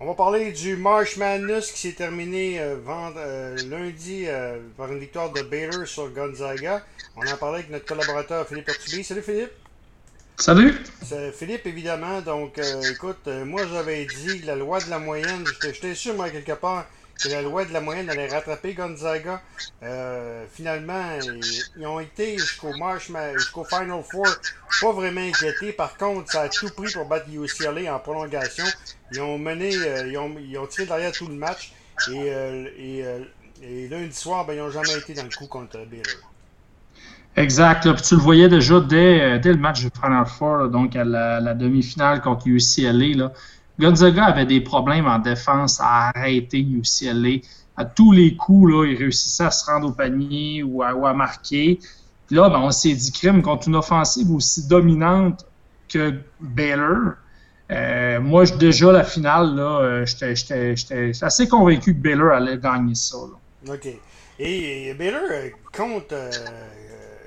On va parler du March Madness qui s'est terminé euh, euh, lundi euh, par une victoire de Baylor sur Gonzaga. On en parlait avec notre collaborateur Philippe Artubé. Salut Philippe. Salut. C'est Philippe, évidemment. Donc, écoute, moi j'avais dit la loi de la moyenne. J'étais sûr, moi, quelque part, que la loi de la moyenne allait rattraper Gonzaga. Euh, finalement, ils, ont été jusqu'au jusqu'au Final Four, pas vraiment inquiétés. Par contre, ça a tout pris pour battre UCLA en prolongation. Ils ont mené, euh, ils, ont, tiré derrière tout le match. Et, euh, lundi soir, ben, ils n'ont jamais été dans le coup contre Baylor. Exact. Tu le voyais déjà dès, dès le match du Final Four, donc à la, la demi-finale contre UCLA. Là. Gonzaga avait des problèmes en défense à arrêter UCLA. À tous les coups, là, il réussissait à se rendre au panier ou à, marquer. Puis là, ben, on s'est dit crime contre une offensive aussi dominante que Baylor. Euh, moi, déjà, la finale, là, euh, j'étais assez convaincu que Baylor allait gagner ça. OK. Et, Baylor, euh, contre,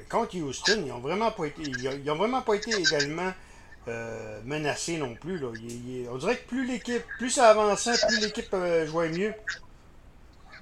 contre Houston, ils n'ont vraiment pas été, ils ont vraiment pas été également euh, menacé non plus. Là. on dirait que plus l'équipe, plus ça avançait, plus l'équipe euh, jouait mieux.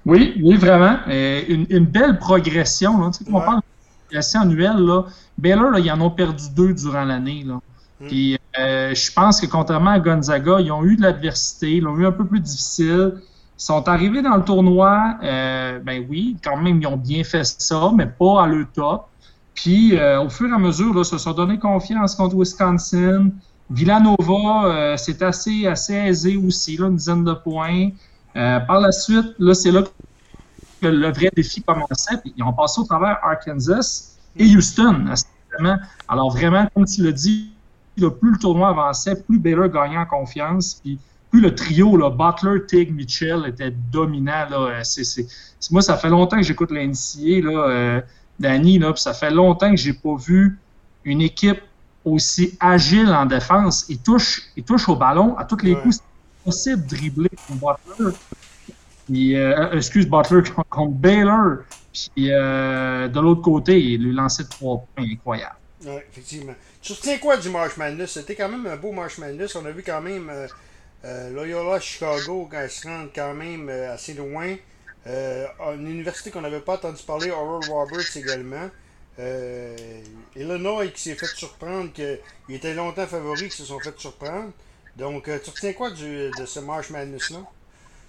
Oui, oui, vraiment. une, belle progression. Là. Tu sais, on parle de progression annuelle, là, Baylor, là, ils en ont perdu deux durant l'année. Là. Hmm. Puis euh, je pense que contrairement à Gonzaga, ils ont eu de l'adversité, ils l'ont eu un peu plus difficile. Ils sont arrivés dans le tournoi, ben oui, quand même, ils ont bien fait ça, mais pas à le top. Puis, euh, au fur et à mesure, là, se sont donné confiance contre Wisconsin. Villanova, euh, c'est assez, assez aisé aussi, là, une dizaine de points. Euh, par la suite, là, c'est là que le vrai défi commençait. Puis, ils ont passé au travers Arkansas et Houston, Alors, vraiment, comme tu l'as dit, plus le tournoi avançait, plus Baylor gagnait en confiance. Puis, plus le trio, là, Butler, Tig, Mitchell était dominant. Là, moi, ça fait longtemps que j'écoute l'NCA. Danny, là, ça fait longtemps que j'ai pas vu une équipe aussi agile en défense. Il touche, il touche au ballon à tous les coups. C'est possible de dribbler contre Butler. Puis, euh, excuse Butler contre Baylor. Puis euh, de l'autre côté, il lui lançait trois points incroyables. Oui, effectivement. Tu retiens quoi du March Madness? C'était quand même un beau March Madness. On a vu quand même euh, Loyola Chicago se rendre quand même assez loin. Euh, une université qu'on n'avait pas entendu parler, Oral Roberts également. Euh, Illinois qui s'est fait surprendre, qu'il était longtemps favori, qui se sont fait surprendre. Donc, euh, tu retiens quoi de ce March Madness-là?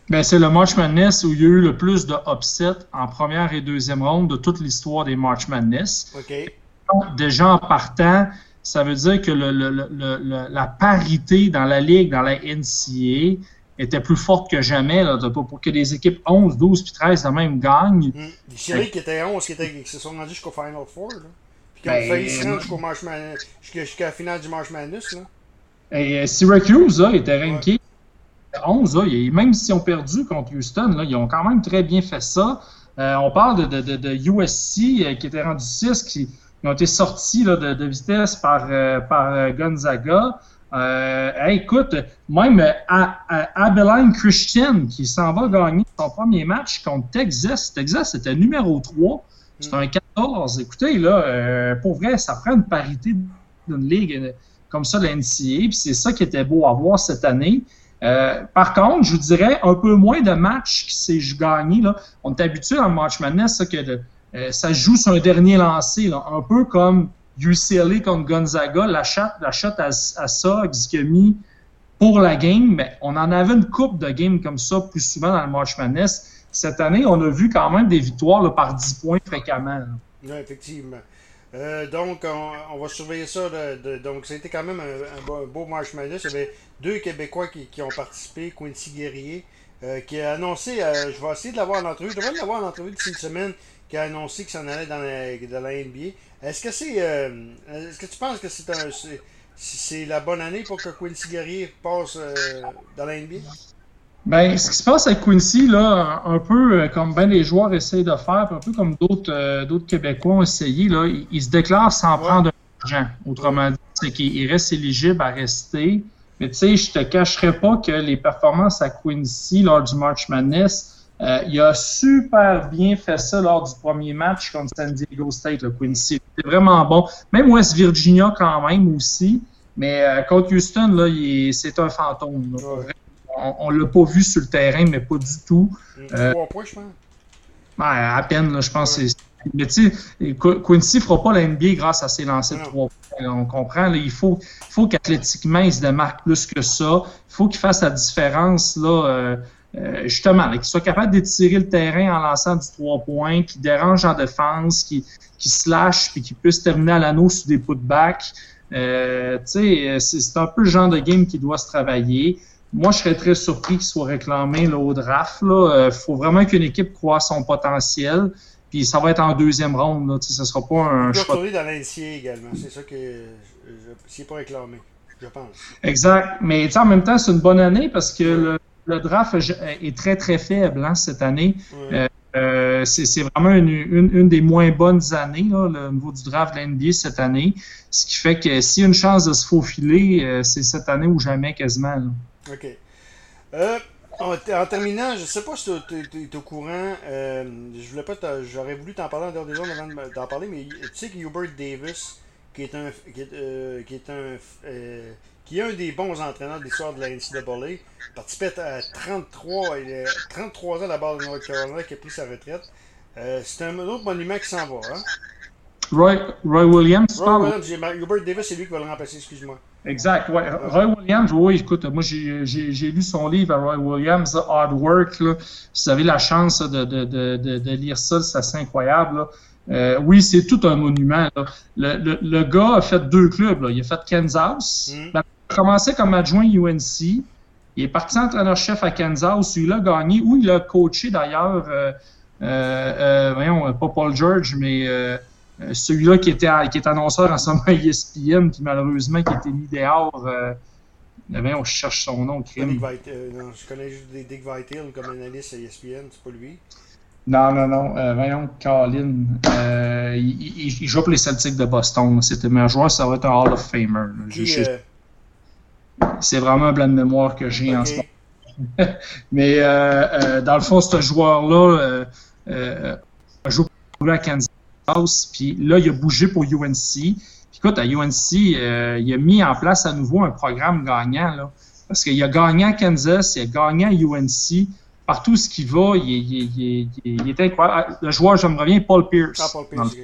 Ben, c'est le March Madness où il y a eu le plus de upsets en première et deuxième ronde de toute l'histoire des March Madness. OK. déjà en partant, ça veut dire que la parité dans la ligue, dans la NCA, était plus forte que jamais là, pour que des équipes 11, 12 puis 13 de même gagnent. Mmh. Les séries qui étaient 11 qui, étaient, qui se sont rendus jusqu'au Final Four. Là. Puis qui ont ben, failli se rendre jusqu'à la finale du March Madness. Là. Et euh, Syracuse là, était ranké 11. Là, et même s'ils ont perdu contre Houston, là, ils ont quand même très bien fait ça. Euh, on parle de, de, de, de USC euh, qui était rendu 6, qui, qui, ont été sortis là, de, vitesse par, euh, par Gonzaga. Euh, écoute, même à, Abilene Christian qui s'en va gagner son premier match contre Texas. Texas était numéro 3. C'est un 14. Écoutez, là, euh, pour vrai, ça prend une parité d'une ligue euh, comme ça, la NCA. Puis c'est ça qui était beau à voir cette année. Euh, par contre, je vous dirais un peu moins de matchs qui s'est gagné. Là. On est habitué en match Madness ça, que euh, ça joue sur un dernier lancé, un peu comme UCLA contre Gonzaga, la shot, la à, à mis pour la game, mais on en avait une coupe de games comme ça plus souvent dans le March Madness. Cette année, on a vu quand même des victoires par 10 points fréquemment. Oui, effectivement. Euh, donc, on, va surveiller ça. De, donc, c'était quand même un, beau, March Madness. Il y avait deux Québécois qui, ont participé, Quincy Guerrier, euh, qui a annoncé, euh, je vais essayer de l'avoir en entrevue, je devrais l'avoir en entrevue d'ici une semaine, qui a annoncé qu'il s'en allait dans la, dans la NBA. Est-ce que c'est. Euh, est-ce que tu penses que c'est un. C'est la bonne année pour que Quincy Guerrier passe euh, dans la NBA? Ben, ce qui se passe avec Quincy, là, un peu euh, comme bien les joueurs essayent de faire, un peu comme d'autres d'autres Québécois ont essayé, là, ils, se déclarent sans prendre prendre argent. Autrement dit, c'est qu'ils restent éligibles à rester. Mais tu sais, je te cacherai pas que les performances à Quincy lors du March Madness, euh, il a super bien fait ça lors du premier match contre San Diego State, le Quincy. C'était vraiment bon. Même West Virginia quand même aussi. Mais euh, contre Houston, là, c'est un fantôme. on ne l'a pas vu sur le terrain, mais pas du tout. Euh, trois points, je pense. à peine, là, je pense. Mais tu sais, Quincy ne fera pas la NBA grâce à ses lancers de trois points. on comprend. il faut, faut qu'athlétiquement, il se démarque plus que ça. Il faut qu'il fasse la différence. Là, euh, euh, justement, qu'il soit capable d'étirer le terrain en lançant du trois points, qui dérange en défense, qui, qui slash, puis qui puisse terminer à l'anneau sur des putbacks. Euh, c'est un peu le genre de game qui doit se travailler. Moi, je serais très surpris qu'il soit réclamé là, au draft. Il euh, faut vraiment qu'une équipe croit son potentiel. Puis ça va être en deuxième ronde. Là, ce ne sera pas un choix. Il dans l'NCA également. C'est ça que c'est pas réclamé, je pense. Exact. Mais en même temps, c'est une bonne année parce que le, le draft est très, très faible hein, cette année. Euh, euh, c'est vraiment une, une, des moins bonnes années, là, le niveau du draft de l'NBA cette année. Ce qui fait que s'il y a une chance de se faufiler, euh, c'est cette année ou jamais quasiment. OK. Euh, en, terminant, je ne sais pas si tu es, au courant. je voulais pas J'aurais voulu t'en parler en dehors des zones avant d'en parler, mais tu sais que Hubert Davis, qui est un. qui est, qui est un qui est un des bons entraîneurs de l'histoire de la NCAA, participait à 33, il a 33 ans à la base de North Carolina, qui a pris sa retraite. Euh, c'est un autre monument qui s'en va. Hein? Roy, Roy Williams, Roy Williams, Hubert Davis, c'est lui qui va le remplacer, excuse-moi. Exact, ouais. Roy Williams, oui, écoute, moi j'ai lu son livre à Roy Williams, Hard Work. Là. Si vous avez la chance de, de, de, de lire ça, c'est assez incroyable. Euh, oui, c'est tout un monument. Le, le, le, gars a fait deux clubs. Là. Il a fait Kansas. Mm. Ben, il a commencé comme adjoint UNC. Il est parti entraîneur-chef à Kansas où il a gagné, où il a coaché d'ailleurs, euh, euh, voyons, pas Paul George, mais celui-là qui était, qui est annonceur en ce moment ESPN, qui malheureusement qui a été mis dehors. voyons, je cherche son nom, crime. non, je connais juste Dick Vitale comme analyste à ESPN, c'est pas lui. Non, non, non. Euh, voyons, Colin. Euh, il, il, joue pour les Celtics de Boston. C'était le meilleur joueur, ça va être un Hall of Famer. Euh, c'est vraiment un blanc de mémoire que j'ai en ce moment. Mais euh, dans le fond, ce joueur-là a joué pour à Kansas. Puis là, il a bougé pour UNC. Puis écoute, à UNC, il a mis en place à nouveau un programme gagnant. Là, parce qu'il a gagné à Kansas, il a gagné à UNC partout ce qu'il va, il, est incroyable. Le joueur, je me reviens, Paul Pierce. Ah, Paul Pierce,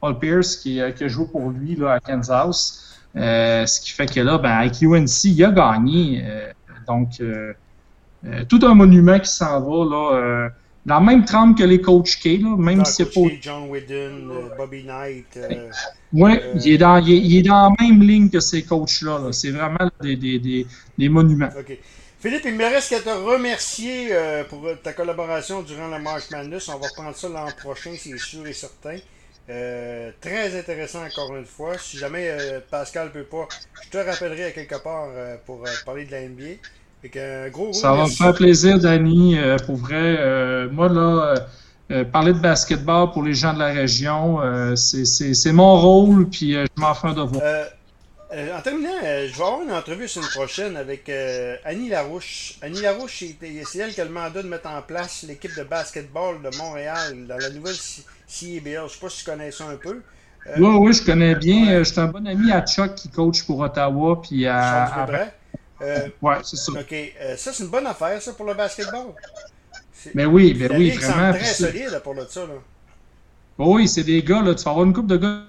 Paul Pierce qui, euh, qui, a joué pour lui là, à Kansas. Euh, ce qui fait que là, ben, avec UNC, il a gagné. Euh, donc, tout un monument qui s'en va là, dans la même trempe que les coachs K, là, même si c'est pas. John Whedon, Bobby Knight. oui, il, est dans, il, est, dans la même ligne que ces coachs-là. -là, c'est vraiment des, des, des, des monuments. Philippe, il me reste qu'à te remercier euh, pour ta collaboration durant le March Madness. On va reprendre ça l'an prochain, c'est sûr et certain. Euh, très intéressant encore une fois. Si jamais euh, Pascal peut pas, je te rappellerai à quelque part pour parler de la NBA. gros, ça va me faire plaisir, Danny. pour vrai, moi là, parler de basketball pour les gens de la région, c'est mon rôle, puis je m'en fais un devoir. Euh, en terminant, euh, je vais avoir une entrevue la semaine prochaine avec euh, Annie Larouche. Annie Larouche, c'est elle qui a le mandat de mettre en place l'équipe de basketball de Montréal dans la nouvelle CIBL. Je ne sais pas si tu connais ça un peu. oui, oui, je connais bien. Je suis un bon ami à Chuck qui coach pour Ottawa. Puis à. oui, c'est ça. OK. ça, c'est une bonne affaire, ça, pour le basketball. Mais ben oui, ben oui, vraiment. C'est très solide pour le ça. Là. Oui, c'est des gars, là, tu vas avoir une coupe de gars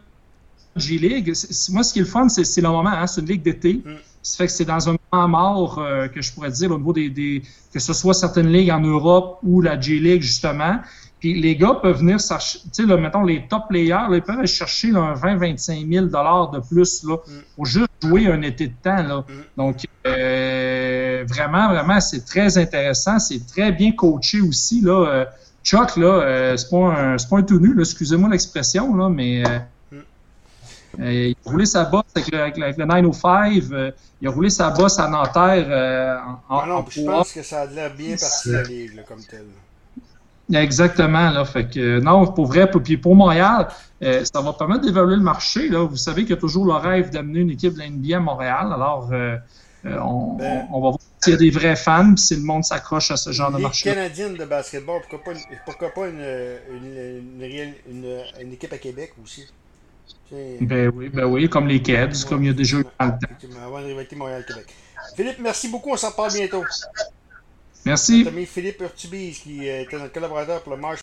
G-League, moi, ce qui est le fun, c'est le moment. Hein, c'est une ligue d'été. Mm. Ça fait que c'est dans un moment mort, euh, que je pourrais dire, au niveau des, que ce soit certaines ligues en Europe ou la G-League, justement. Puis les gars peuvent venir chercher, tu sais, mettons, les top players, ils peuvent aller chercher un 20-25 000 de plus là, mm. pour juste jouer un été de temps. Là. Mm. Donc, euh, vraiment, vraiment, c'est très intéressant. C'est très bien coaché aussi. Là. Euh, Chuck, là, c'est pas, un, pas un tout nu, excusez-moi l'expression, là, mais il a roulé sa bosse avec le, avec le, 905. Euh, il a roulé sa bosse à Nanterre euh, en, non, je pense que ça a l'air bien parti la ligue comme tel. Exactement, là. Fait que non, pour vrai, pour, puis pour Montréal, ça va permettre d'évaluer le marché. Là. Vous savez qu'il y a toujours le rêve d'amener une équipe de la NBA à Montréal. Alors, on, ben, on, va voir s'il y a des vrais fans, si le monde s'accroche à ce genre de marché. canadienne de basketball, pourquoi pas, pourquoi pas une, une, une, une équipe à Québec aussi? Ben oui, ben oui, comme les Cavs, comme il y a déjà eu dans le temps. Philippe, merci beaucoup, on s'en parle bientôt. Merci. Notre ami Philippe Urtubise, qui euh, était un collaborateur pour le marché.